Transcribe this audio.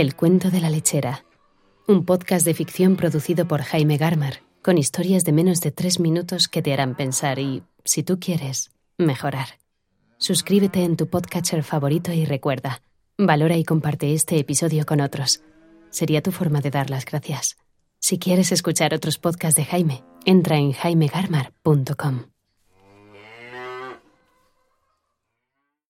El cuento de la lechera. Un podcast de ficción producido por Jaime Garmar, con historias de menos de tres minutos que te harán pensar y, si tú quieres, mejorar. Suscríbete en tu podcatcher favorito y recuerda, valora y comparte este episodio con otros. Sería tu forma de dar las gracias. Si quieres escuchar otros podcasts de Jaime, entra en jaimegarmar.com.